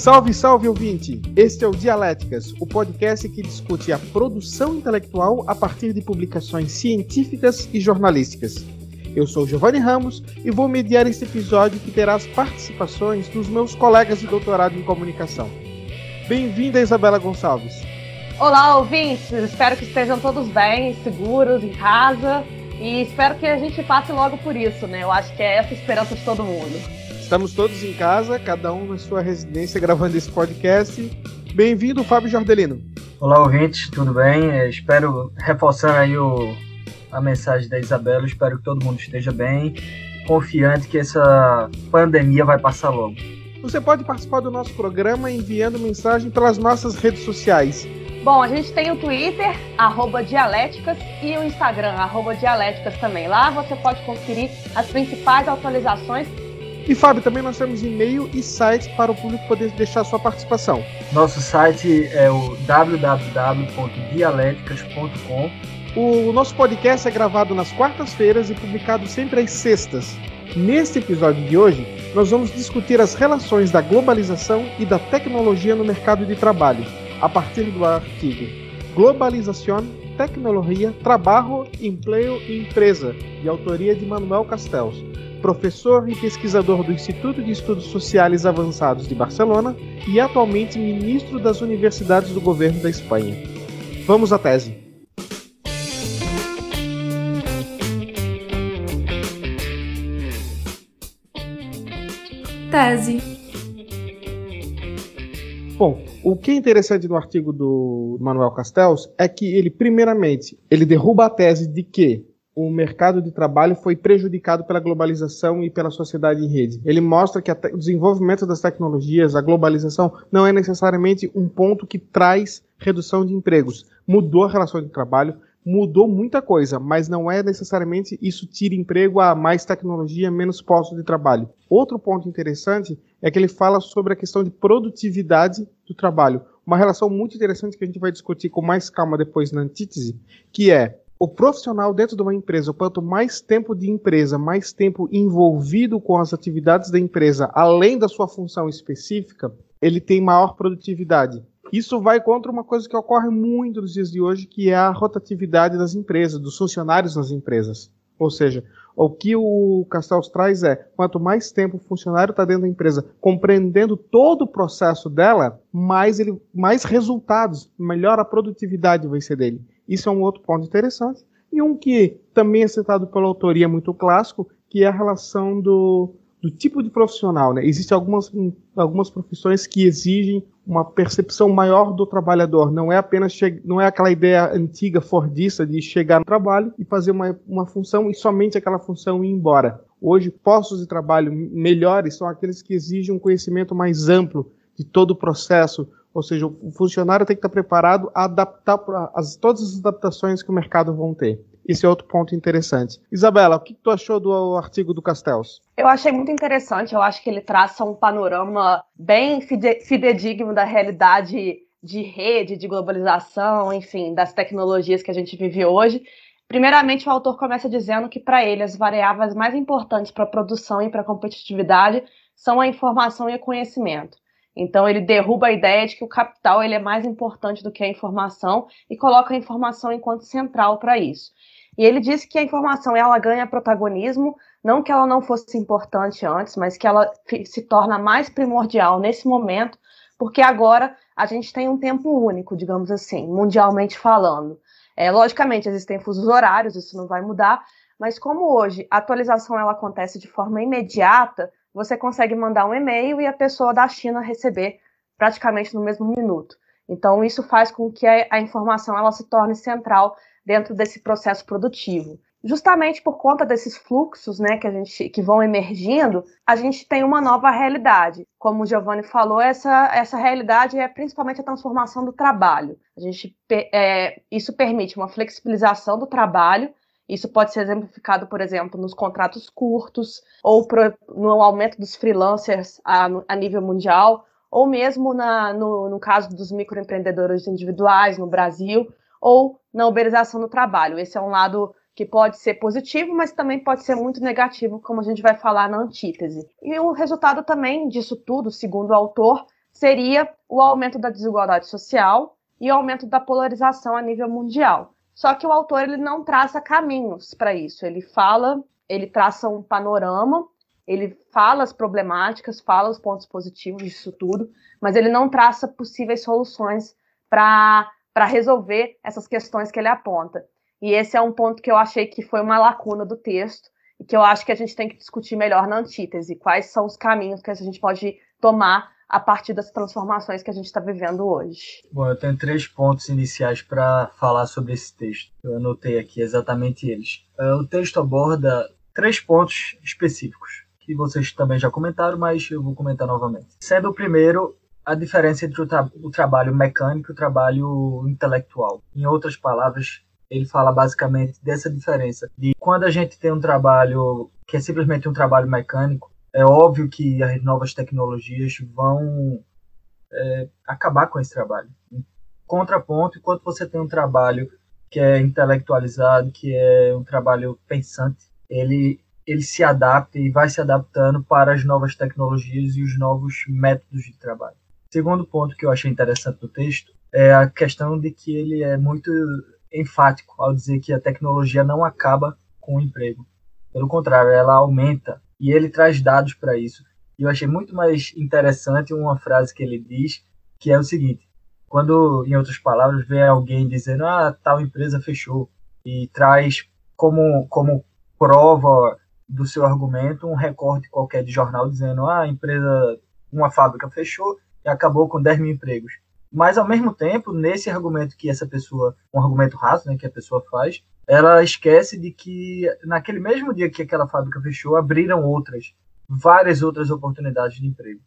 Salve, salve ouvinte! Este é o Dialéticas, o podcast que discute a produção intelectual a partir de publicações científicas e jornalísticas. Eu sou Giovanni Ramos e vou mediar este episódio que terá as participações dos meus colegas de doutorado em comunicação. Bem-vinda, Isabela Gonçalves. Olá, ouvintes! Espero que estejam todos bem, seguros, em casa e espero que a gente passe logo por isso, né? Eu acho que é essa a esperança de todo mundo. Estamos todos em casa, cada um na sua residência, gravando esse podcast. Bem-vindo, Fábio Jordelino. Olá, ouvintes, tudo bem? É, espero, reforçando aí o, a mensagem da Isabela, espero que todo mundo esteja bem, confiante que essa pandemia vai passar logo. Você pode participar do nosso programa enviando mensagem pelas nossas redes sociais. Bom, a gente tem o Twitter, arroba Dialéticas, e o Instagram, arroba Dialéticas também. Lá você pode conferir as principais atualizações e Fábio, também nós temos e-mail e site para o público poder deixar sua participação. Nosso site é o www.dialéticas.com. O nosso podcast é gravado nas quartas-feiras e publicado sempre às sextas. Neste episódio de hoje, nós vamos discutir as relações da globalização e da tecnologia no mercado de trabalho, a partir do artigo Globalização, Tecnologia, Trabalho, Empleo e Empresa, de autoria de Manuel Castells professor e pesquisador do Instituto de Estudos Sociais Avançados de Barcelona e atualmente ministro das universidades do governo da Espanha. Vamos à tese. Tese. Bom, o que é interessante no artigo do Manuel Castells é que ele, primeiramente, ele derruba a tese de que o mercado de trabalho foi prejudicado pela globalização e pela sociedade em rede. Ele mostra que o desenvolvimento das tecnologias, a globalização, não é necessariamente um ponto que traz redução de empregos. Mudou a relação de trabalho, mudou muita coisa, mas não é necessariamente isso tira emprego a mais tecnologia, menos postos de trabalho. Outro ponto interessante é que ele fala sobre a questão de produtividade do trabalho. Uma relação muito interessante que a gente vai discutir com mais calma depois na antítese, que é o profissional dentro de uma empresa, quanto mais tempo de empresa, mais tempo envolvido com as atividades da empresa, além da sua função específica, ele tem maior produtividade. Isso vai contra uma coisa que ocorre muito nos dias de hoje, que é a rotatividade das empresas, dos funcionários nas empresas. Ou seja, o que o Castells traz é, quanto mais tempo o funcionário está dentro da empresa, compreendendo todo o processo dela, mais, ele, mais resultados, melhor a produtividade vai ser dele. Isso é um outro ponto interessante. E um que também é citado pela autoria muito clássico, que é a relação do, do tipo de profissional. Né? Existem algumas, algumas profissões que exigem uma percepção maior do trabalhador. Não é apenas não é aquela ideia antiga fordista de chegar no trabalho e fazer uma, uma função e somente aquela função ir embora. Hoje, postos de trabalho melhores são aqueles que exigem um conhecimento mais amplo de todo o processo, ou seja, o funcionário tem que estar preparado a adaptar as, todas as adaptações que o mercado vão ter. Esse é outro ponto interessante. Isabela, o que tu achou do artigo do Castells? Eu achei muito interessante. Eu acho que ele traça um panorama bem fidedigno da realidade de rede, de globalização, enfim, das tecnologias que a gente vive hoje. Primeiramente, o autor começa dizendo que, para ele, as variáveis mais importantes para a produção e para a competitividade são a informação e o conhecimento. Então ele derruba a ideia de que o capital ele é mais importante do que a informação e coloca a informação enquanto central para isso. E ele diz que a informação ela ganha protagonismo, não que ela não fosse importante antes, mas que ela se torna mais primordial nesse momento, porque agora a gente tem um tempo único, digamos assim, mundialmente falando. É, logicamente existem fusos horários, isso não vai mudar, mas como hoje a atualização ela acontece de forma imediata, você consegue mandar um e-mail e a pessoa da China receber praticamente no mesmo minuto. Então, isso faz com que a, a informação ela se torne central dentro desse processo produtivo. Justamente por conta desses fluxos né, que, a gente, que vão emergindo, a gente tem uma nova realidade. Como o Giovanni falou, essa, essa realidade é principalmente a transformação do trabalho. A gente, é, isso permite uma flexibilização do trabalho, isso pode ser exemplificado, por exemplo, nos contratos curtos, ou pro, no aumento dos freelancers a, a nível mundial, ou mesmo na, no, no caso dos microempreendedores individuais no Brasil, ou na uberização do trabalho. Esse é um lado que pode ser positivo, mas também pode ser muito negativo, como a gente vai falar na antítese. E o resultado também disso tudo, segundo o autor, seria o aumento da desigualdade social e o aumento da polarização a nível mundial. Só que o autor ele não traça caminhos para isso. Ele fala, ele traça um panorama, ele fala as problemáticas, fala os pontos positivos disso tudo, mas ele não traça possíveis soluções para resolver essas questões que ele aponta. E esse é um ponto que eu achei que foi uma lacuna do texto e que eu acho que a gente tem que discutir melhor na antítese. Quais são os caminhos que a gente pode tomar a partir das transformações que a gente está vivendo hoje. Bom, eu tenho três pontos iniciais para falar sobre esse texto. Eu anotei aqui exatamente eles. É, o texto aborda três pontos específicos, que vocês também já comentaram, mas eu vou comentar novamente. Sendo o primeiro, a diferença entre o, tra o trabalho mecânico e o trabalho intelectual. Em outras palavras, ele fala basicamente dessa diferença de quando a gente tem um trabalho que é simplesmente um trabalho mecânico, é óbvio que as novas tecnologias vão é, acabar com esse trabalho. Em contraponto, enquanto você tem um trabalho que é intelectualizado, que é um trabalho pensante, ele, ele se adapta e vai se adaptando para as novas tecnologias e os novos métodos de trabalho. Segundo ponto que eu achei interessante do texto é a questão de que ele é muito enfático ao dizer que a tecnologia não acaba com o emprego. Pelo contrário, ela aumenta e ele traz dados para isso. E eu achei muito mais interessante uma frase que ele diz, que é o seguinte: quando, em outras palavras, vem alguém dizendo, ah, tal empresa fechou, e traz como, como prova do seu argumento um recorte qualquer de jornal dizendo, ah, a empresa, uma fábrica fechou e acabou com 10 mil empregos. Mas, ao mesmo tempo, nesse argumento que essa pessoa, um argumento raso, né, que a pessoa faz, ela esquece de que naquele mesmo dia que aquela fábrica fechou, abriram outras, várias outras oportunidades de emprego.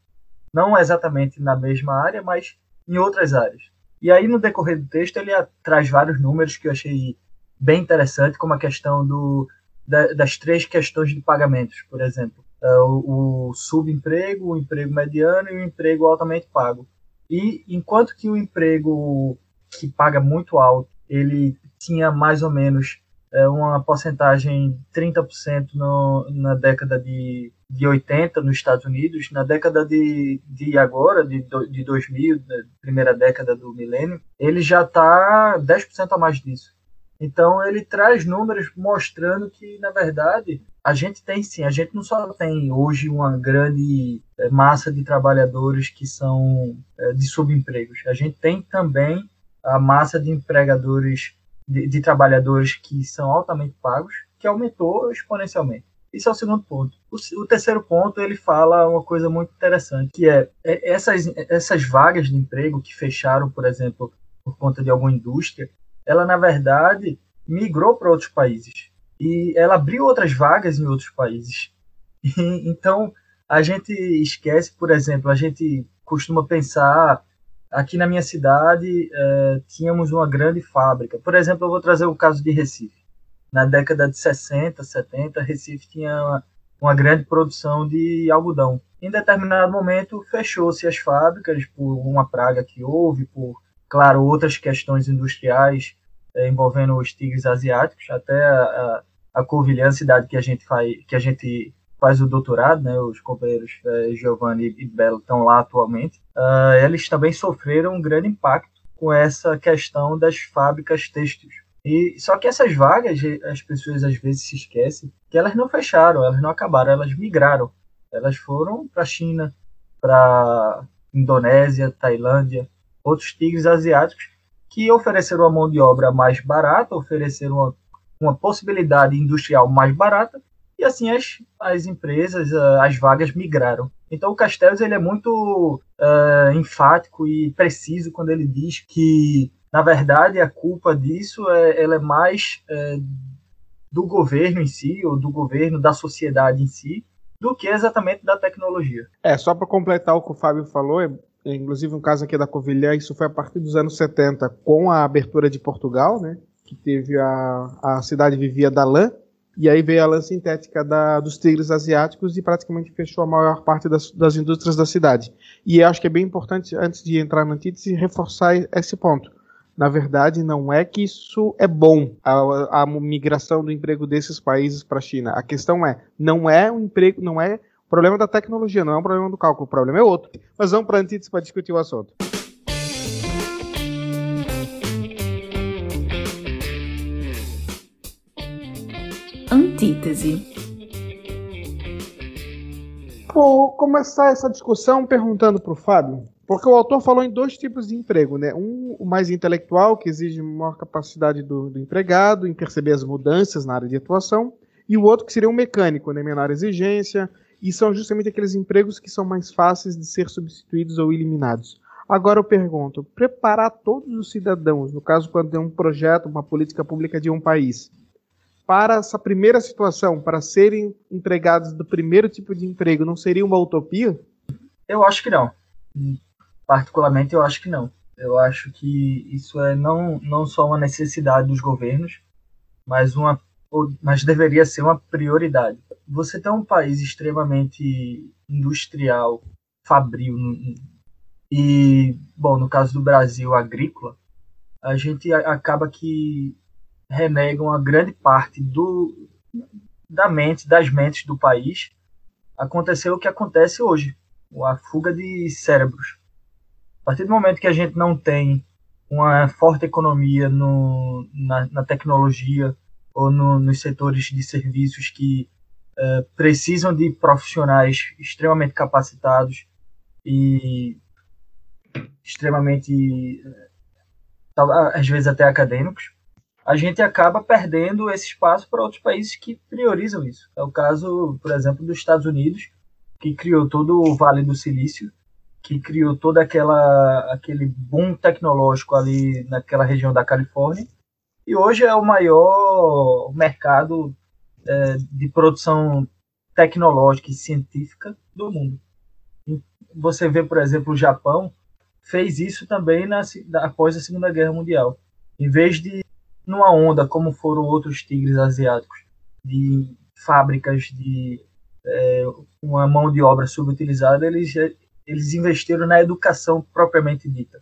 Não exatamente na mesma área, mas em outras áreas. E aí, no decorrer do texto, ele traz vários números que eu achei bem interessante, como a questão do, da, das três questões de pagamentos, por exemplo. É, o, o subemprego, o emprego mediano e o emprego altamente pago. E enquanto que o emprego que paga muito alto, ele tinha mais ou menos é, uma porcentagem 30% no, na década de, de 80 nos Estados Unidos, na década de, de agora, de, de 2000, primeira década do milênio, ele já está 10% a mais disso. Então ele traz números mostrando que, na verdade, a gente tem sim, a gente não só tem hoje uma grande é, massa de trabalhadores que são é, de subempregos, a gente tem também a massa de empregadores de, de, trabalhadores que são altamente pagos, que aumentou exponencialmente. Isso é o segundo ponto. O, o, terceiro ponto, ele fala uma coisa muito interessante, que é, é essas, essas vagas de emprego que fecharam, por exemplo, por conta de alguma indústria, ela, na verdade, migrou para outros países. E ela abriu outras vagas em outros países. E, então, a gente esquece, por exemplo, a gente costuma pensar aqui na minha cidade é, tínhamos uma grande fábrica. Por exemplo, eu vou trazer o caso de Recife. Na década de 60, 70, Recife tinha uma, uma grande produção de algodão. Em determinado momento, fechou-se as fábricas por uma praga que houve, por, claro, outras questões industriais é, envolvendo os tigres asiáticos, até a, a, a Covilhã, cidade que a gente faz, que a gente faz o doutorado, né, os companheiros é, Giovanni e Belo estão lá atualmente, uh, eles também sofreram um grande impacto com essa questão das fábricas têxteis. E só que essas vagas, as pessoas às vezes se esquecem que elas não fecharam, elas não acabaram, elas migraram. Elas foram para a China, para Indonésia, Tailândia, outros tigres asiáticos que ofereceram uma mão de obra mais barata, ofereceram uma, uma possibilidade industrial mais barata e assim as, as empresas, as vagas migraram. Então o Castells ele é muito uh, enfático e preciso quando ele diz que, na verdade, a culpa disso é, ela é mais é, do governo em si, ou do governo, da sociedade em si, do que exatamente da tecnologia. É, só para completar o que o Fábio falou, é, inclusive um caso aqui da Covilhã, isso foi a partir dos anos 70, com a abertura de Portugal, né, que teve a, a cidade vivia da lã, e aí veio a lã sintética da, dos tigres asiáticos e praticamente fechou a maior parte das, das indústrias da cidade. E acho que é bem importante, antes de entrar na antítese, reforçar esse ponto. Na verdade, não é que isso é bom, a, a migração do emprego desses países para a China. A questão é, não é o emprego, não é problema da tecnologia, não é um problema do cálculo, o problema é outro. Mas vamos para a antítese para discutir o assunto. Antítese. Vou começar essa discussão perguntando para o Fábio, porque o autor falou em dois tipos de emprego, né? Um, o mais intelectual, que exige maior capacidade do, do empregado em perceber as mudanças na área de atuação, e o outro que seria um mecânico, né? menor exigência, e são justamente aqueles empregos que são mais fáceis de ser substituídos ou eliminados. Agora eu pergunto, preparar todos os cidadãos, no caso quando tem um projeto, uma política pública de um país, para essa primeira situação, para serem empregados do primeiro tipo de emprego, não seria uma utopia? Eu acho que não. Particularmente, eu acho que não. Eu acho que isso é não, não só uma necessidade dos governos, mas uma mas deveria ser uma prioridade. Você tem um país extremamente industrial, fabril e, bom, no caso do Brasil, agrícola, a gente acaba que renega uma grande parte do da mente, das mentes do país. Aconteceu o que acontece hoje, a fuga de cérebros. A partir do momento que a gente não tem uma forte economia no, na, na tecnologia, ou no, nos setores de serviços que uh, precisam de profissionais extremamente capacitados e extremamente, uh, às vezes até acadêmicos, a gente acaba perdendo esse espaço para outros países que priorizam isso. É o caso, por exemplo, dos Estados Unidos, que criou todo o Vale do Silício, que criou todo aquela, aquele boom tecnológico ali naquela região da Califórnia, e hoje é o maior mercado é, de produção tecnológica e científica do mundo. Você vê, por exemplo, o Japão fez isso também na, após a Segunda Guerra Mundial. Em vez de, numa onda como foram outros tigres asiáticos, de fábricas de é, uma mão de obra subutilizada, eles, eles investiram na educação propriamente dita.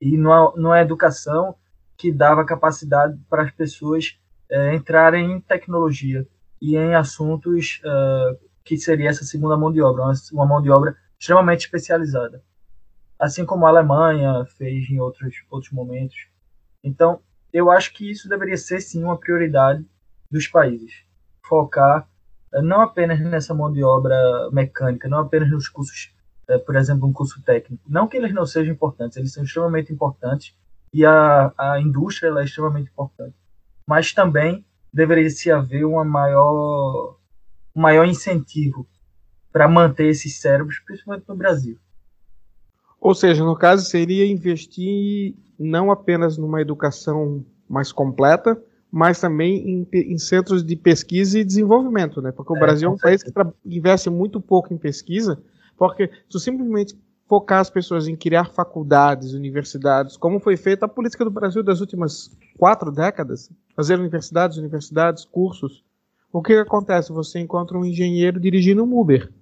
E numa, numa educação que dava capacidade para as pessoas é, entrarem em tecnologia e em assuntos uh, que seria essa segunda mão de obra, uma, uma mão de obra extremamente especializada. Assim como a Alemanha fez em outros, outros momentos. Então, eu acho que isso deveria ser sim uma prioridade dos países. Focar uh, não apenas nessa mão de obra mecânica, não apenas nos cursos, uh, por exemplo, um curso técnico. Não que eles não sejam importantes, eles são extremamente importantes e a, a indústria é extremamente importante. Mas também deveria se haver uma maior, um maior incentivo para manter esses cérebros, principalmente no Brasil. Ou seja, no caso, seria investir não apenas numa educação mais completa, mas também em, em centros de pesquisa e desenvolvimento, né? Porque o é, Brasil é um país que investe muito pouco em pesquisa, porque se simplesmente focar as pessoas em criar faculdades, universidades, como foi feita a política do Brasil das últimas quatro décadas, fazer universidades, universidades, cursos. O que, que acontece? Você encontra um engenheiro dirigindo um Uber.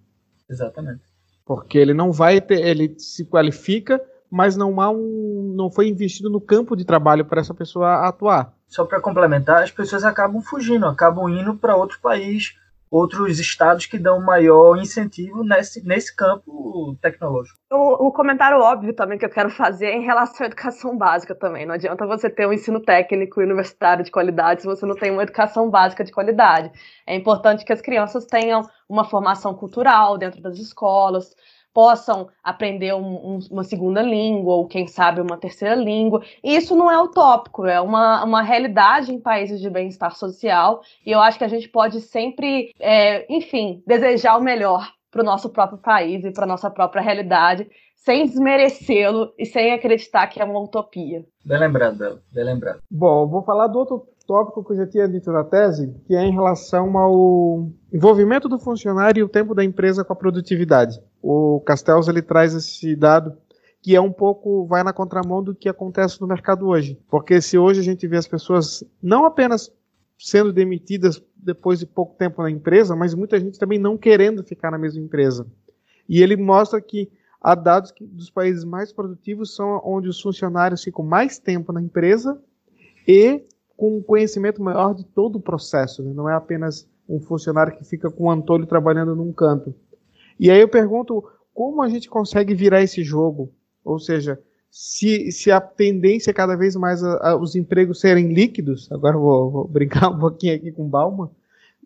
Exatamente. Porque ele não vai ter, ele se qualifica, mas não há um, não foi investido no campo de trabalho para essa pessoa atuar. Só para complementar, as pessoas acabam fugindo, acabam indo para outro país outros estados que dão maior incentivo nesse, nesse campo tecnológico. O, o, comentário óbvio também que eu quero fazer é em relação à educação básica também. Não adianta você ter um ensino técnico e universitário de qualidade se você não tem uma educação básica de qualidade. É importante que as crianças tenham uma formação cultural dentro das escolas, possam aprender um, um, uma segunda língua, ou quem sabe uma terceira língua. E isso não é utópico, é uma, uma realidade em países de bem-estar social, e eu acho que a gente pode sempre, é, enfim, desejar o melhor para o nosso próprio país e para a nossa própria realidade, sem desmerecê-lo e sem acreditar que é uma utopia. Bem lembrado, bem lembrado. Bom, vou falar do outro tópico que eu já tinha dito na tese, que é em relação ao envolvimento do funcionário e o tempo da empresa com a produtividade. O Castells ele traz esse dado que é um pouco vai na contramão do que acontece no mercado hoje, porque se hoje a gente vê as pessoas não apenas sendo demitidas depois de pouco tempo na empresa, mas muita gente também não querendo ficar na mesma empresa. E ele mostra que há dados que dos países mais produtivos são onde os funcionários ficam mais tempo na empresa e com um conhecimento maior de todo o processo. Né? Não é apenas um funcionário que fica com o Antônio trabalhando num canto. E aí eu pergunto como a gente consegue virar esse jogo? Ou seja, se, se a tendência é cada vez mais a, a, os empregos serem líquidos, agora vou, vou, brincar um pouquinho aqui com Balma,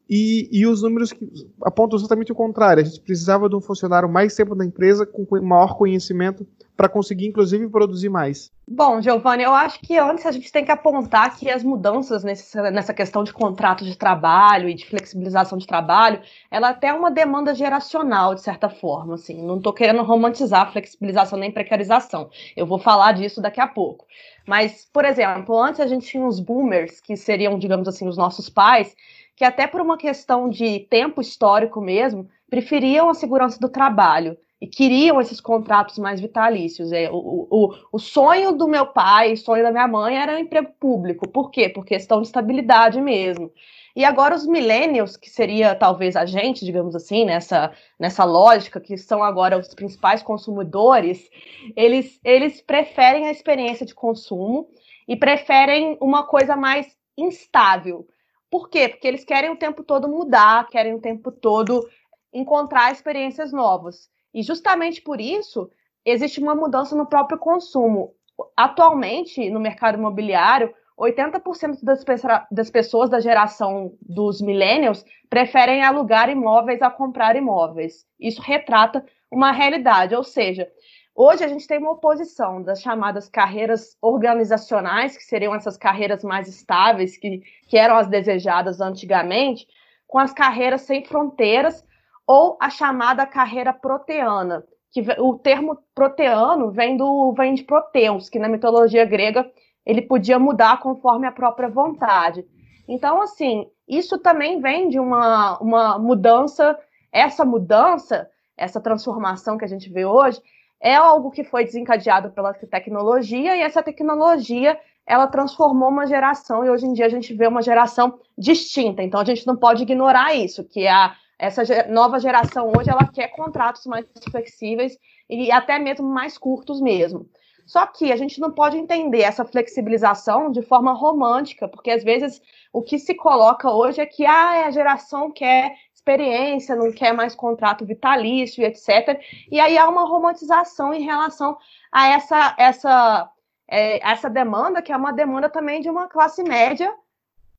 e, e os números que apontam exatamente o contrário. A gente precisava de um funcionário mais tempo na empresa, com maior conhecimento, para conseguir, inclusive, produzir mais. Bom, Giovanni, eu acho que antes a gente tem que apontar que as mudanças nesse, nessa questão de contrato de trabalho e de flexibilização de trabalho, ela até é uma demanda geracional, de certa forma. Assim, não estou querendo romantizar a flexibilização nem precarização. Eu vou falar disso daqui a pouco. Mas, por exemplo, antes a gente tinha os boomers, que seriam, digamos assim, os nossos pais, que até por uma questão de tempo histórico mesmo, preferiam a segurança do trabalho e queriam esses contratos mais vitalícios. É, o, o, o sonho do meu pai, o sonho da minha mãe era o um emprego público. Por quê? Por questão de estabilidade mesmo. E agora os millennials, que seria talvez a gente, digamos assim, nessa, nessa lógica, que são agora os principais consumidores, eles, eles preferem a experiência de consumo e preferem uma coisa mais instável. Por quê? Porque eles querem o tempo todo mudar, querem o tempo todo encontrar experiências novas. E justamente por isso, existe uma mudança no próprio consumo. Atualmente, no mercado imobiliário, 80% das, das pessoas da geração dos millennials preferem alugar imóveis a comprar imóveis. Isso retrata uma realidade, ou seja, Hoje a gente tem uma oposição das chamadas carreiras organizacionais, que seriam essas carreiras mais estáveis, que, que eram as desejadas antigamente, com as carreiras sem fronteiras, ou a chamada carreira proteana, que o termo proteano vem, do, vem de Proteus, que na mitologia grega ele podia mudar conforme a própria vontade. Então, assim, isso também vem de uma, uma mudança, essa mudança, essa transformação que a gente vê hoje, é algo que foi desencadeado pela tecnologia e essa tecnologia ela transformou uma geração e hoje em dia a gente vê uma geração distinta. Então a gente não pode ignorar isso, que a essa nova geração hoje ela quer contratos mais flexíveis e até mesmo mais curtos mesmo. Só que a gente não pode entender essa flexibilização de forma romântica, porque às vezes o que se coloca hoje é que ah, a geração quer experiência, não quer mais contrato vitalício, etc. E aí há uma romantização em relação a essa, essa, é, essa demanda, que é uma demanda também de uma classe média,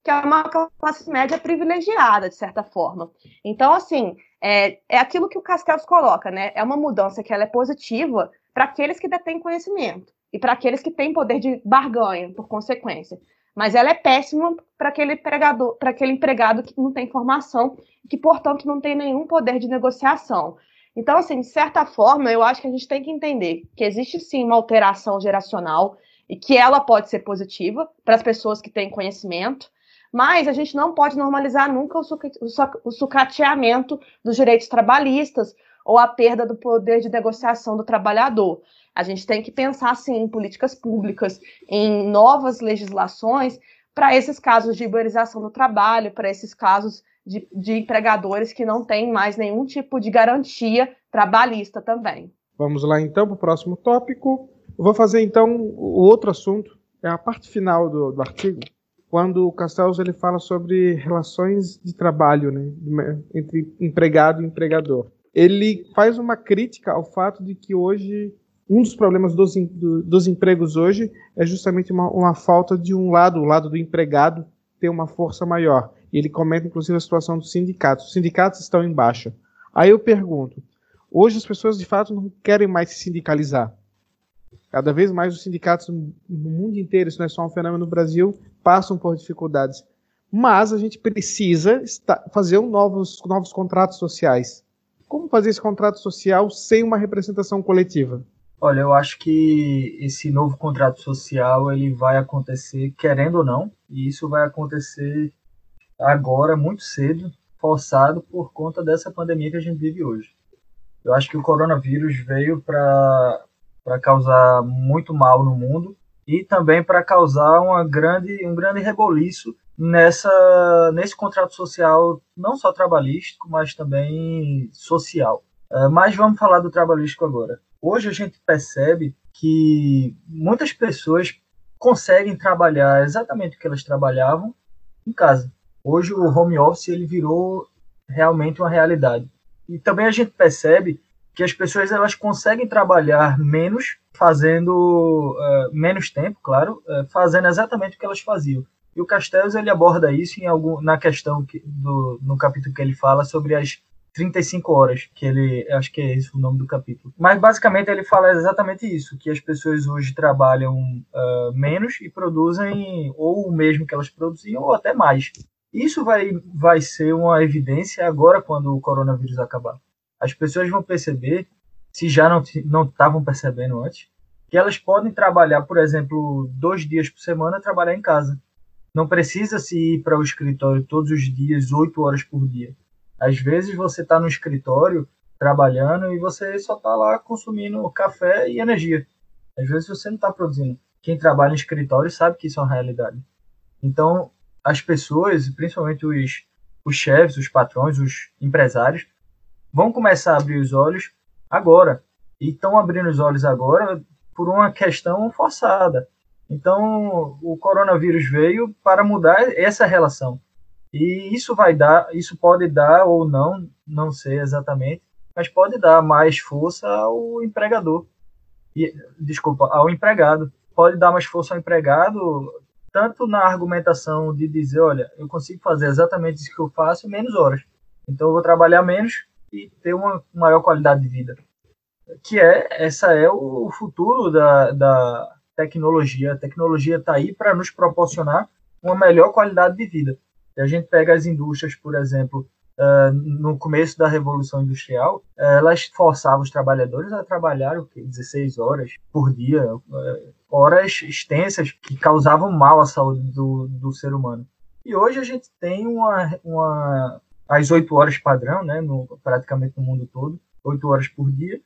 que é uma classe média privilegiada, de certa forma. Então, assim, é, é aquilo que o Castells coloca, né? É uma mudança que ela é positiva para aqueles que detêm conhecimento e para aqueles que têm poder de barganha, por consequência mas ela é péssima para aquele empregador, para aquele empregado que não tem formação, que portanto não tem nenhum poder de negociação. Então, assim, de certa forma, eu acho que a gente tem que entender que existe sim uma alteração geracional e que ela pode ser positiva para as pessoas que têm conhecimento, mas a gente não pode normalizar nunca o sucateamento dos direitos trabalhistas ou a perda do poder de negociação do trabalhador. A gente tem que pensar, sim, em políticas públicas, em novas legislações para esses casos de uberização do trabalho, para esses casos de, de, empregadores que não têm mais nenhum tipo de garantia trabalhista também. Vamos lá então para o próximo tópico. Eu vou fazer então o outro assunto, é a parte final do, do artigo, quando o Castells ele fala sobre relações de trabalho né, entre empregado e empregador. Ele faz uma crítica ao fato de que hoje um dos problemas dos, do, dos empregos hoje é justamente uma, uma, falta de um lado, o lado do empregado ter uma força maior. E ele comenta, inclusive, a situação dos sindicatos. Os sindicatos estão em baixa. Aí eu pergunto: hoje as pessoas de fato não querem mais se sindicalizar. Cada vez mais os sindicatos no mundo inteiro, isso não é só um fenômeno no Brasil, passam por dificuldades. Mas a gente precisa fazer um novos, novos contratos sociais. Como fazer esse contrato social sem uma representação coletiva? Olha, eu acho que esse novo contrato social ele vai acontecer, querendo ou não, e isso vai acontecer agora, muito cedo, forçado por conta dessa pandemia que a gente vive hoje. Eu acho que o coronavírus veio para causar muito mal no mundo e também para causar uma grande, um grande reboliço nessa, nesse contrato social, não só trabalhístico, mas também social. Uh, mas vamos falar do trabalhístico agora. Hoje a gente percebe que muitas pessoas conseguem trabalhar exatamente o que elas trabalhavam em casa. Hoje o home office ele virou realmente uma realidade. E também a gente percebe que as pessoas elas conseguem trabalhar menos, fazendo uh, menos tempo, claro, uh, fazendo exatamente o que elas faziam. E o Castells ele aborda isso em algum, na questão que, do, no capítulo que ele fala sobre as 35 horas, que ele, acho que é esse o nome do capítulo. Mas basicamente ele fala exatamente isso, que as pessoas hoje trabalham uh, menos e produzem ou o mesmo que elas produziam ou até mais. Isso vai, vai ser uma evidência agora quando o coronavírus acabar. As pessoas vão perceber, se já não estavam percebendo antes, que elas podem trabalhar, por exemplo, dois dias por semana, trabalhar em casa. Não precisa se ir para o escritório todos os dias, oito horas por dia. Às vezes você está no escritório trabalhando e você só está lá consumindo café e energia. Às vezes você não está produzindo. Quem trabalha em escritório sabe que isso é uma realidade. Então, as pessoas, principalmente os, os chefes, os patrões, os empresários, vão começar a abrir os olhos agora. E estão abrindo os olhos agora por uma questão forçada. Então, o coronavírus veio para mudar essa relação. E isso vai dar, isso pode dar ou não, não sei exatamente, mas pode dar mais força ao empregador. E, desculpa, ao empregado. Pode dar mais força ao empregado tanto na argumentação de dizer, olha, eu consigo fazer exatamente isso que eu faço em menos horas. Então eu vou trabalhar menos e ter uma maior qualidade de vida. Que é, essa é o futuro da, da tecnologia. A tecnologia está aí para nos proporcionar uma melhor qualidade de vida. E a gente pega as indústrias, por exemplo, uh, no começo da Revolução Industrial, uh, elas forçavam os trabalhadores a trabalhar o quê? 16 horas por dia, uh, horas extensas que causavam mal à saúde do, do ser humano. E hoje a gente tem uma, uma as 8 horas padrão, né, no, praticamente no mundo todo, 8 horas por dia,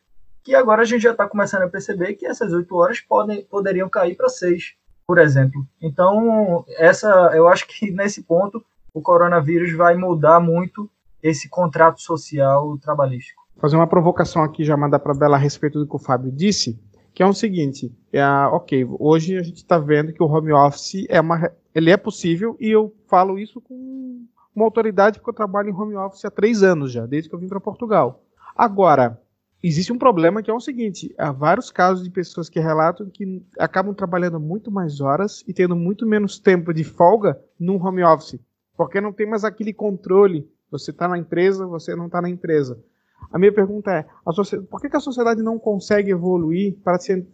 que agora a gente já está começando a perceber que essas 8 horas podem, poderiam cair para 6, por exemplo. Então, essa, eu acho que nesse ponto o coronavírus vai mudar muito esse contrato social trabalhístico. Fazer uma provocação aqui já mandar para Bela a respeito do que o Fábio disse, que é o seguinte, é, ok, hoje a gente está vendo que o home office é uma, ele é possível e eu falo isso com uma autoridade porque eu trabalho em home office há três anos já, desde que eu vim para Portugal. Agora, existe um problema que é o seguinte: há vários casos de pessoas que relatam que acabam trabalhando muito mais horas e tendo muito menos tempo de folga no home office, porque não tem mais aquele controle você está na empresa, você não está na empresa. A minha pergunta é: por que, que, a sociedade não consegue evoluir para se,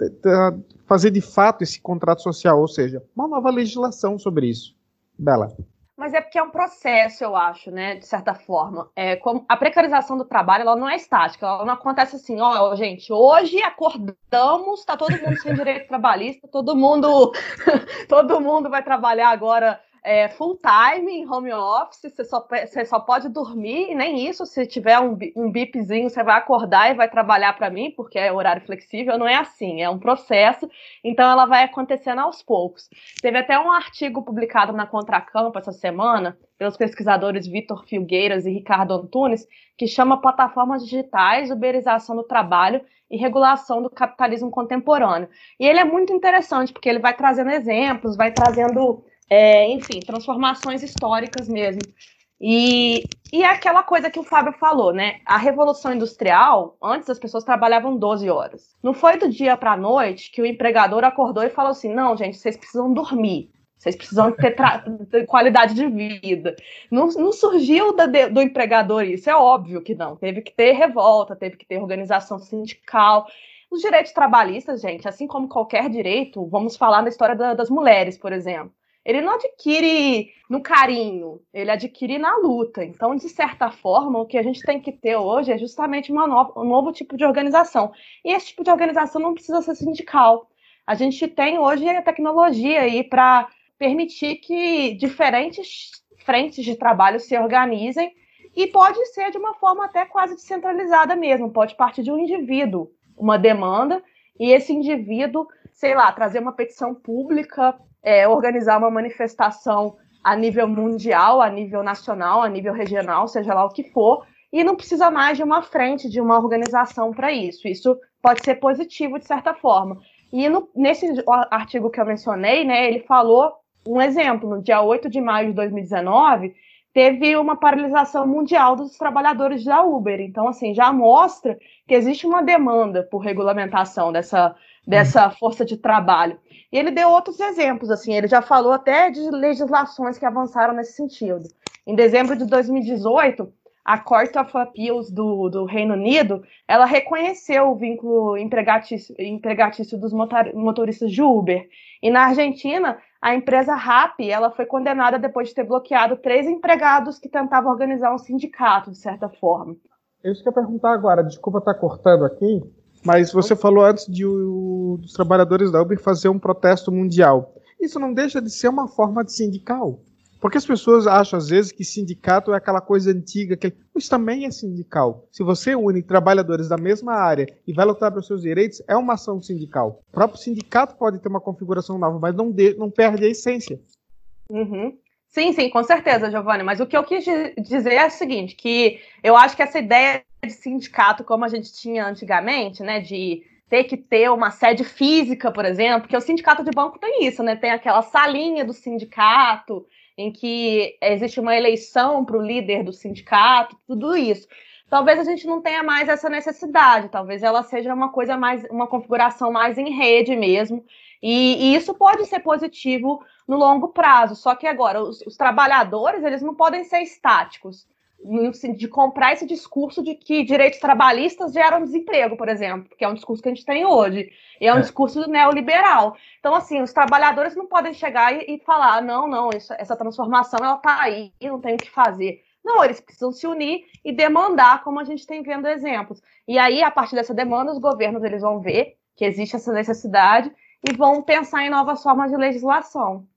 fazer de fato esse contrato social? Ou seja, uma nova legislação sobre isso? Bela. Mas é porque é um processo, eu acho, né? De certa forma. É, como a precarização do trabalho, ela não é estática, ela não acontece assim, ó, gente, hoje acordamos, tá todo mundo sem direito trabalhista, todo mundo, todo mundo vai trabalhar agora é, full time em home office, você só, você só pode dormir, e nem isso, se tiver um, um bipzinho, você vai acordar e vai trabalhar para mim, porque é horário flexível, não é assim, é um processo, então ela vai acontecendo aos poucos. Teve até um artigo publicado na Contracampo essa semana, pelos pesquisadores Vitor Filgueiras e Ricardo Antunes, que chama Plataformas Digitais, Uberização do Trabalho e Regulação do Capitalismo Contemporâneo. E ele é muito interessante, porque ele vai trazendo exemplos, vai trazendo é, enfim, transformações históricas mesmo. E, e é aquela coisa que o Fábio falou, né? A Revolução Industrial, antes as pessoas trabalhavam 12 horas. Não foi do dia para a noite que o empregador acordou e falou assim: não, gente, vocês precisam dormir. Vocês precisam ter, ter qualidade de vida. Não, não surgiu da, do empregador isso, é óbvio que não. Teve que ter revolta, teve que ter organização sindical. Os direitos trabalhistas, gente, assim como qualquer direito, vamos falar na história da, das mulheres, por exemplo ele não adquire no carinho, ele adquire na luta. Então, de certa forma, o que a gente tem que ter hoje é justamente nova, um novo tipo de organização. E esse tipo de organização não precisa ser sindical. A gente tem hoje a tecnologia aí para permitir que diferentes frentes de trabalho se organizem e pode ser de uma forma até quase descentralizada mesmo, pode partir de um indivíduo, uma demanda, e esse indivíduo, sei lá, trazer uma petição pública é, organizar uma manifestação a nível mundial, a nível nacional, a nível regional, seja lá o que for, e não precisa mais de uma frente, de uma organização para isso. Isso pode ser positivo de certa forma. E no, nesse artigo que eu mencionei, né, ele falou um exemplo. No dia 8 de maio de 2019, teve uma paralisação mundial dos trabalhadores da Uber. Então, assim, já mostra que existe uma demanda por regulamentação dessa, dessa força de trabalho. E ele deu outros exemplos, assim, ele já falou até de legislações que avançaram nesse sentido. Em dezembro de 2018, a Court of Appeals do, do Reino Unido, ela reconheceu o vínculo empregatício, empregatício dos motoristas de Uber. E na Argentina, a empresa RAP, ela foi condenada depois de ter bloqueado três empregados que tentavam organizar um sindicato, de certa forma. Eu ia perguntar agora, desculpa estar cortando aqui, mas você falou antes de o, dos trabalhadores da Uber fazer um protesto mundial. Isso não deixa de ser uma forma de sindical. Porque as pessoas acham, às vezes, que sindicato é aquela coisa antiga, que isso também é sindical. Se você une trabalhadores da mesma área e vai lutar pelos seus direitos, é uma ação sindical. O próprio sindicato pode ter uma configuração nova, mas não, de, não perde a essência. Uhum. Sim, sim, com certeza, Giovanni. Mas o que eu quis dizer é o seguinte, que eu acho que essa ideia de sindicato, como a gente tinha antigamente, né, de ter que ter uma sede física, por exemplo, porque o sindicato de banco tem isso, né? Tem aquela salinha do sindicato, em que existe uma eleição para o líder do sindicato, tudo isso. Talvez a gente não tenha mais essa necessidade, talvez ela seja uma coisa mais, uma configuração mais em rede mesmo, e, e isso pode ser positivo no longo prazo. Só que agora os, os trabalhadores eles não podem ser estáticos de comprar esse discurso de que direitos trabalhistas geram desemprego, por exemplo, que é um discurso que a gente tem hoje, e é um é. discurso neoliberal. Então, assim, os trabalhadores não podem chegar e, e falar, não, não, isso, essa transformação ela está aí, não tem o que fazer. Não, eles precisam se unir e demandar, como a gente tem vendo exemplos. E aí, a partir dessa demanda, os governos eles vão ver que existe essa necessidade e vão pensar em novas formas de legislação.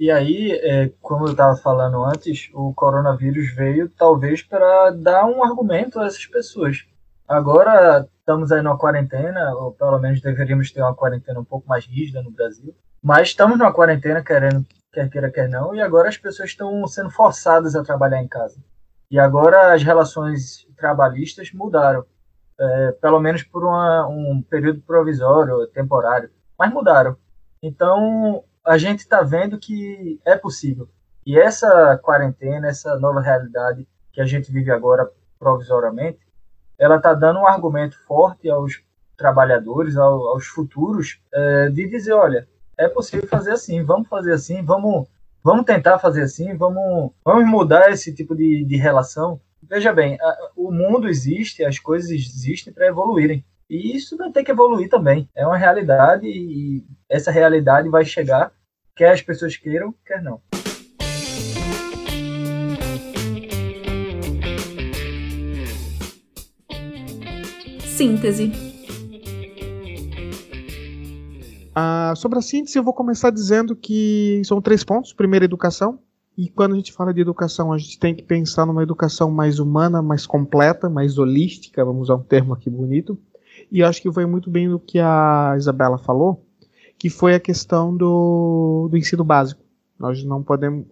E aí, é, como eu estava falando antes, o coronavírus veio talvez para dar um argumento a essas pessoas. Agora estamos aí numa quarentena, ou pelo menos deveríamos ter uma quarentena um pouco mais rígida no Brasil. Mas estamos numa quarentena, querendo, quer queira, quer não, e agora as pessoas estão sendo forçadas a trabalhar em casa. E agora as relações trabalhistas mudaram, é, pelo menos por uma, um período provisório, temporário, mas mudaram. Então, a gente está vendo que é possível. E essa quarentena, essa nova realidade que a gente vive agora provisoriamente, ela está dando um argumento forte aos trabalhadores, aos futuros, é, de dizer, olha, é possível fazer assim, vamos fazer assim, vamos, vamos tentar fazer assim, vamos, vamos mudar esse tipo de, de relação. Veja bem, a, o mundo existe, as coisas existem para evoluírem. E isso vai ter que evoluir também. É uma realidade e essa realidade vai chegar, quer as pessoas queiram, quer não. Síntese. Ah, sobre a síntese, eu vou começar dizendo que são três pontos. Primeiro, educação. E quando a gente fala de educação, a gente tem que pensar numa educação mais humana, mais completa, mais holística, vamos usar um termo aqui bonito. E acho que foi muito bem do que a Isabela falou, que foi a questão do, do ensino básico. Nós não podemos.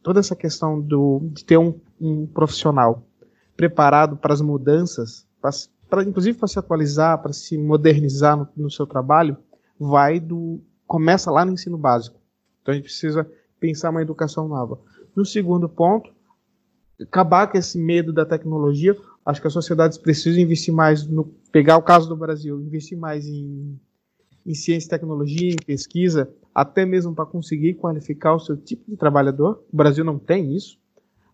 Toda essa questão do, de ter um, um profissional preparado para as mudanças, para, inclusive para se atualizar, para se modernizar no, no seu trabalho, vai do. começa lá no ensino básico. Então a gente precisa pensar uma educação nova. No segundo ponto, acabar com esse medo da tecnologia. Acho que as sociedades precisam investir mais no pegar o caso do Brasil, investir mais em, em ciência e tecnologia, em pesquisa, até mesmo para conseguir qualificar o seu tipo de trabalhador. O Brasil não tem isso.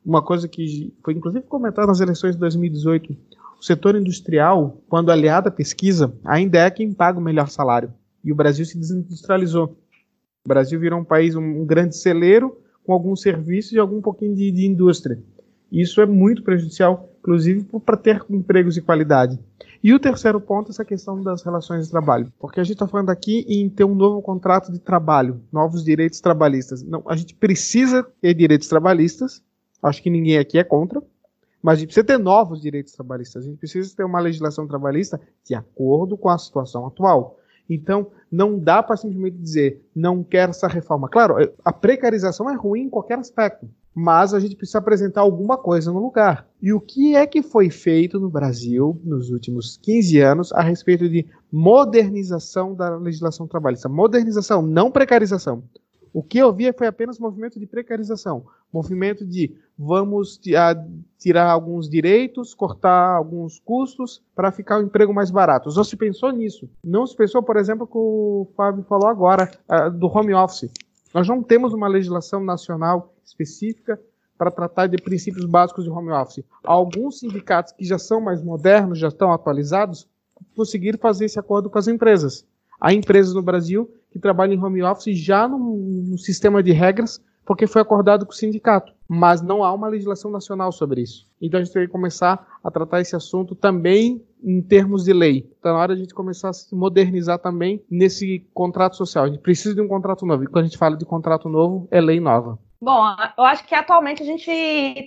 Uma coisa que foi inclusive comentada nas eleições de 2018, o setor industrial, quando aliado à pesquisa, ainda é quem paga o melhor salário. E o Brasil se desindustrializou. O Brasil virou um país, um, grande celeiro, com alguns serviços e algum pouquinho de, de indústria. Isso é muito prejudicial, inclusive para ter empregos de qualidade. E o terceiro ponto é essa questão das relações de trabalho, porque a gente está falando aqui em ter um novo contrato de trabalho, novos direitos trabalhistas. Não, a gente precisa ter direitos trabalhistas, acho que ninguém aqui é contra, mas a gente precisa ter novos direitos trabalhistas, a gente precisa ter uma legislação trabalhista de acordo com a situação atual. Então, não dá para simplesmente dizer, não quero essa reforma. Claro, a precarização é ruim em qualquer aspecto mas a gente precisa apresentar alguma coisa no lugar. E o que é que foi feito no Brasil nos últimos 15 anos a respeito de modernização da legislação trabalhista? Modernização, não precarização. O que eu via foi apenas movimento de precarização, movimento de vamos tirar alguns direitos, cortar alguns custos para ficar o emprego mais barato. Não se pensou nisso. Não se pensou, por exemplo, que o Fábio falou agora, do home office. Nós não temos uma legislação nacional específica para tratar de princípios básicos de home office. Alguns sindicatos que já são mais modernos, já estão atualizados, conseguiram fazer esse acordo com as empresas. Há empresas no Brasil que trabalham em home office já no, no sistema de regras, porque foi acordado com o sindicato. Mas não há uma legislação nacional sobre isso. Então a gente tem que começar a tratar esse assunto também em termos de lei. Está na hora de a gente começar a se modernizar também nesse contrato social. A gente precisa de um contrato novo. E quando a gente fala de contrato novo, é lei nova. Bom, eu acho que atualmente a gente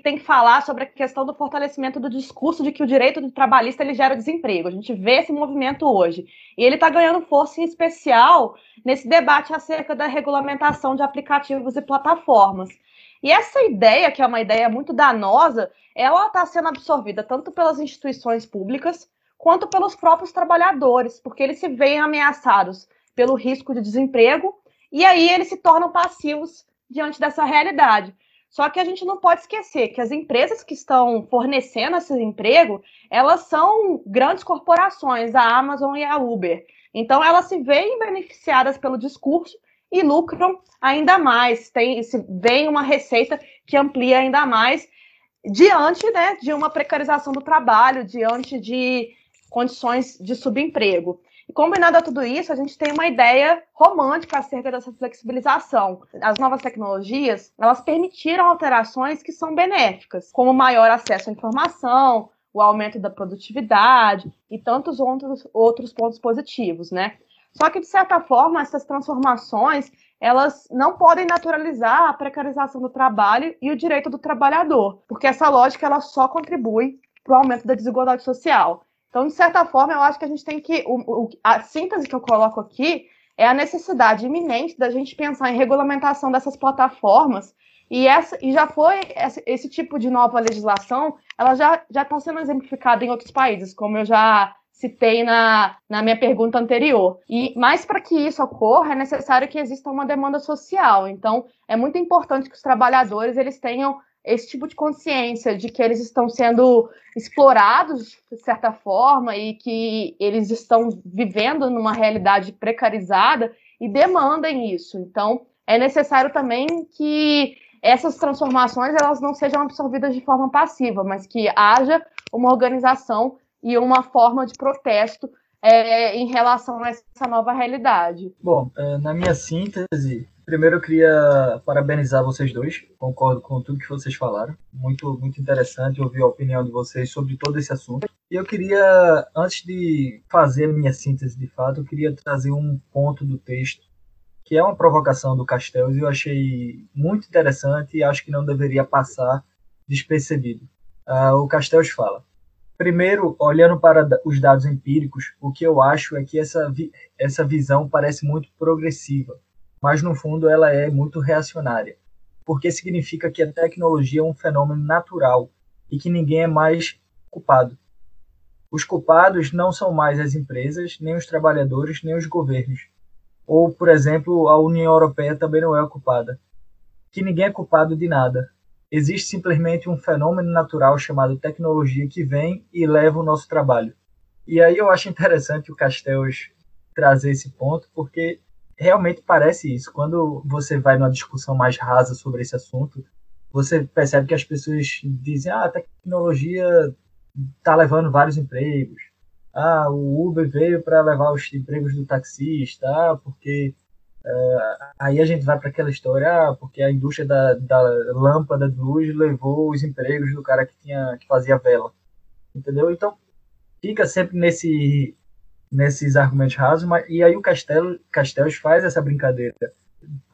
tem que falar sobre a questão do fortalecimento do discurso de que o direito do trabalhista ele gera desemprego. A gente vê esse movimento hoje. E ele está ganhando força em especial nesse debate acerca da regulamentação de aplicativos e plataformas. E essa ideia, que é uma ideia muito danosa, ela está sendo absorvida tanto pelas instituições públicas quanto pelos próprios trabalhadores, porque eles se veem ameaçados pelo risco de desemprego e aí eles se tornam passivos diante dessa realidade. Só que a gente não pode esquecer que as empresas que estão fornecendo esse emprego, elas são grandes corporações, a Amazon e a Uber. Então elas se veem beneficiadas pelo discurso e lucram ainda mais. Tem, se vem uma receita que amplia ainda mais diante né, de uma precarização do trabalho, diante de condições de subemprego. E combinado a tudo isso, a gente tem uma ideia romântica acerca dessa flexibilização. As novas tecnologias, elas permitiram alterações que são benéficas, como maior acesso à informação, o aumento da produtividade e tantos outros, outros pontos positivos, né? Só que, de certa forma, essas transformações, elas não podem naturalizar a precarização do trabalho e o direito do trabalhador, porque essa lógica ela só contribui para o aumento da desigualdade social. Então, de certa forma, eu acho que a gente tem que. O, o, a síntese que eu coloco aqui é a necessidade iminente da gente pensar em regulamentação dessas plataformas. E, essa, e já foi esse, esse tipo de nova legislação, ela já está sendo exemplificada em outros países, como eu já citei na, na minha pergunta anterior. E mais para que isso ocorra, é necessário que exista uma demanda social. Então, é muito importante que os trabalhadores eles tenham esse tipo de consciência de que eles estão sendo explorados de certa forma e que eles estão vivendo numa realidade precarizada e demandem isso. Então, é necessário também que essas transformações elas não sejam absorvidas de forma passiva, mas que haja uma organização e uma forma de protesto é, em relação a essa nova realidade. Bom, é, na minha síntese, Primeiro eu queria parabenizar vocês dois, concordo com tudo que vocês falaram. Muito, muito interessante ouvir a opinião de vocês sobre todo esse assunto. E eu queria, antes de fazer minha síntese de fato, eu queria trazer um ponto do texto que é uma provocação do Castells e eu achei muito interessante e acho que não deveria passar despercebido. Uh, o Castells fala: Primeiro, olhando para os dados empíricos, o que eu acho é que essa, vi essa visão parece muito progressiva mas no fundo ela é muito reacionária, porque significa que a tecnologia é um fenômeno natural e que ninguém é mais culpado. Os culpados não são mais as empresas, nem os trabalhadores, nem os governos. Ou, por exemplo, a União Europeia também não é culpada. Que ninguém é culpado de nada. Existe simplesmente um fenômeno natural chamado tecnologia que vem e leva o nosso trabalho. E aí eu acho interessante o Castells trazer esse ponto, porque realmente parece isso. Quando você vai numa discussão mais rasa sobre esse assunto, você percebe que as pessoas dizem: ah, a tecnologia está levando vários empregos. Ah, o Uber veio para levar os empregos do taxista, ah, porque uh, aí a gente vai para aquela história, ah, porque a indústria da, da lâmpada de luz levou os empregos do cara que tinha que fazia vela, entendeu? Então fica sempre nesse nesses argumentos rasos, mas, e aí o Castelo, Castells faz essa brincadeira.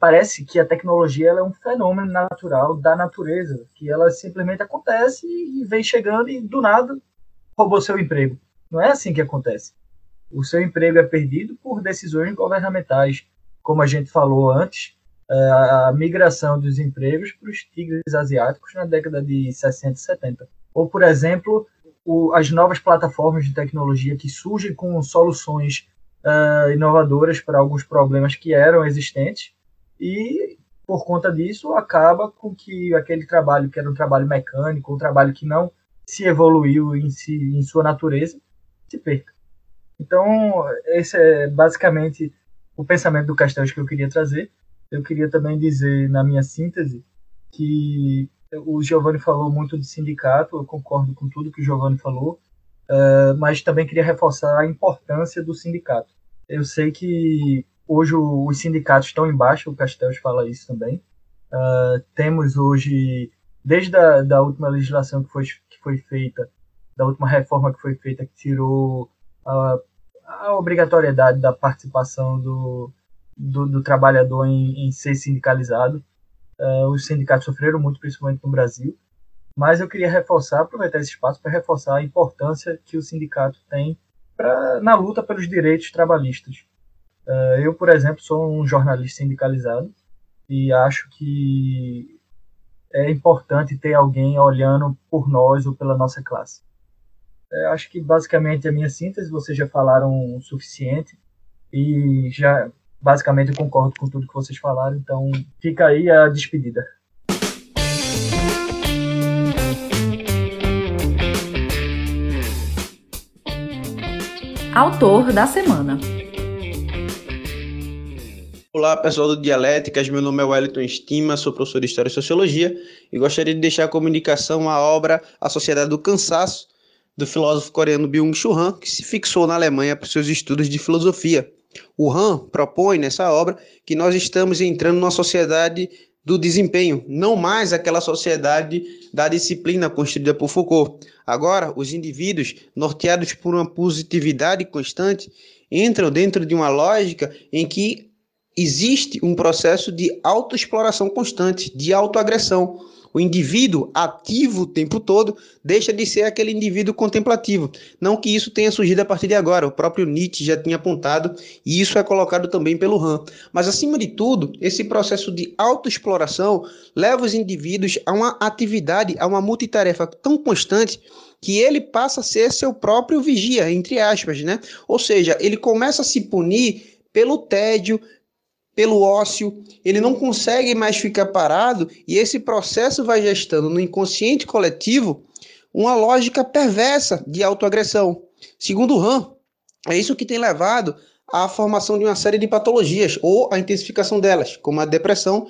Parece que a tecnologia é um fenômeno natural da natureza, que ela simplesmente acontece e vem chegando e do nada roubou seu emprego. Não é assim que acontece. O seu emprego é perdido por decisões governamentais, como a gente falou antes, é, a migração dos empregos para os tigres asiáticos na década de 60 e 70. Ou, por exemplo, o, as novas plataformas de tecnologia que surgem com soluções uh, inovadoras para alguns problemas que eram existentes e por conta disso, acaba com que aquele trabalho que era um trabalho mecânico, um trabalho que não se evoluiu em, si, em sua natureza, se perca. Então, esse é basicamente o pensamento do Castells que eu queria trazer. Eu queria também dizer, na minha síntese, que o Giovanni falou muito de sindicato, eu concordo com tudo que o Giovanni falou, uh, mas também queria reforçar a importância do sindicato. Eu sei que hoje os sindicatos estão embaixo, o Castells fala isso também. Uh, temos hoje, desde a da última legislação que foi, que foi feita, da última reforma que foi feita, que tirou a, a obrigatoriedade da participação do, do, do trabalhador em, em, ser sindicalizado. Uh, os sindicatos sofreram muito, principalmente no Brasil, mas eu queria reforçar, aproveitar esse espaço para reforçar a importância que o sindicato tem pra, na luta pelos direitos trabalhistas. Uh, eu, por exemplo, sou um jornalista sindicalizado e acho que é importante ter alguém olhando por nós ou pela nossa classe. É, acho que basicamente a minha síntese, vocês já falaram o suficiente e já basicamente eu concordo com tudo que vocês falaram, então fica aí a despedida. Autor da semana. Olá, pessoal do Dialéticas. Meu nome é Wellington Estima, sou professor de História e Sociologia e gostaria de deixar a comunicação a obra A Sociedade do Cansaço, do filósofo coreano Byung-Chul Han, que se fixou na Alemanha para seus estudos de filosofia. O Han propõe nessa obra que nós estamos entrando numa sociedade do desempenho, não mais aquela sociedade da disciplina construída por Foucault. Agora, os indivíduos, norteados por uma positividade constante, entram dentro de uma lógica em que existe um processo de autoexploração constante, de autoagressão, o indivíduo ativo o tempo todo deixa de ser aquele indivíduo contemplativo. Não que isso tenha surgido a partir de agora, o próprio Nietzsche já tinha apontado, e isso é colocado também pelo Han. Mas, acima de tudo, esse processo de autoexploração leva os indivíduos a uma atividade, a uma multitarefa tão constante que ele passa a ser seu próprio vigia, entre aspas, né? Ou seja, ele começa a se punir pelo tédio, pelo ócio, ele não consegue mais ficar parado e esse processo vai gestando no inconsciente coletivo uma lógica perversa de autoagressão. Segundo Han, é isso que tem levado à formação de uma série de patologias ou à intensificação delas, como a depressão,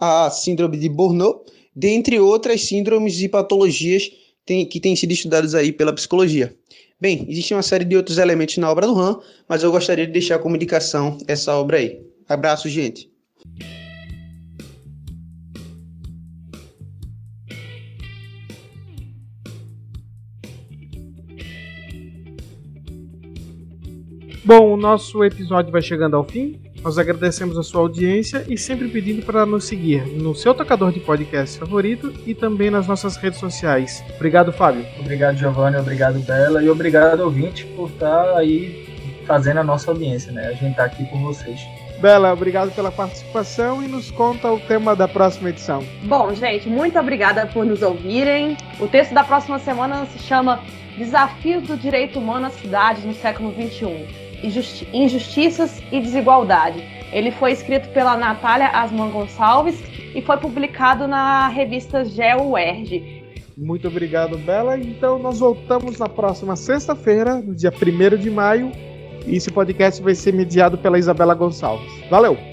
a síndrome de Burnout, dentre outras síndromes e patologias que têm sido estudadas aí pela psicologia. Bem, existe uma série de outros elementos na obra do Han, mas eu gostaria de deixar como indicação essa obra aí. Abraço, gente. Bom, o nosso episódio vai chegando ao fim. Nós agradecemos a sua audiência e sempre pedindo para nos seguir no seu tocador de podcast favorito e também nas nossas redes sociais. Obrigado, Fábio. Obrigado, Giovanni. Obrigado, Bela. E obrigado, ouvinte, por estar aí fazendo a nossa audiência, né? A gente está aqui por vocês. Bela, obrigado pela participação e nos conta o tema da próxima edição. Bom, gente, muito obrigada por nos ouvirem. O texto da próxima semana se chama Desafios do Direito Humano às Cidades no Século XXI: Injusti Injustiças e Desigualdade. Ele foi escrito pela Natália Asman Gonçalves e foi publicado na revista GeoUERJ. Muito obrigado, Bela. Então, nós voltamos na próxima sexta-feira, no dia 1 de maio, e esse podcast vai ser mediado pela Isabela Gonçalves. Valeu!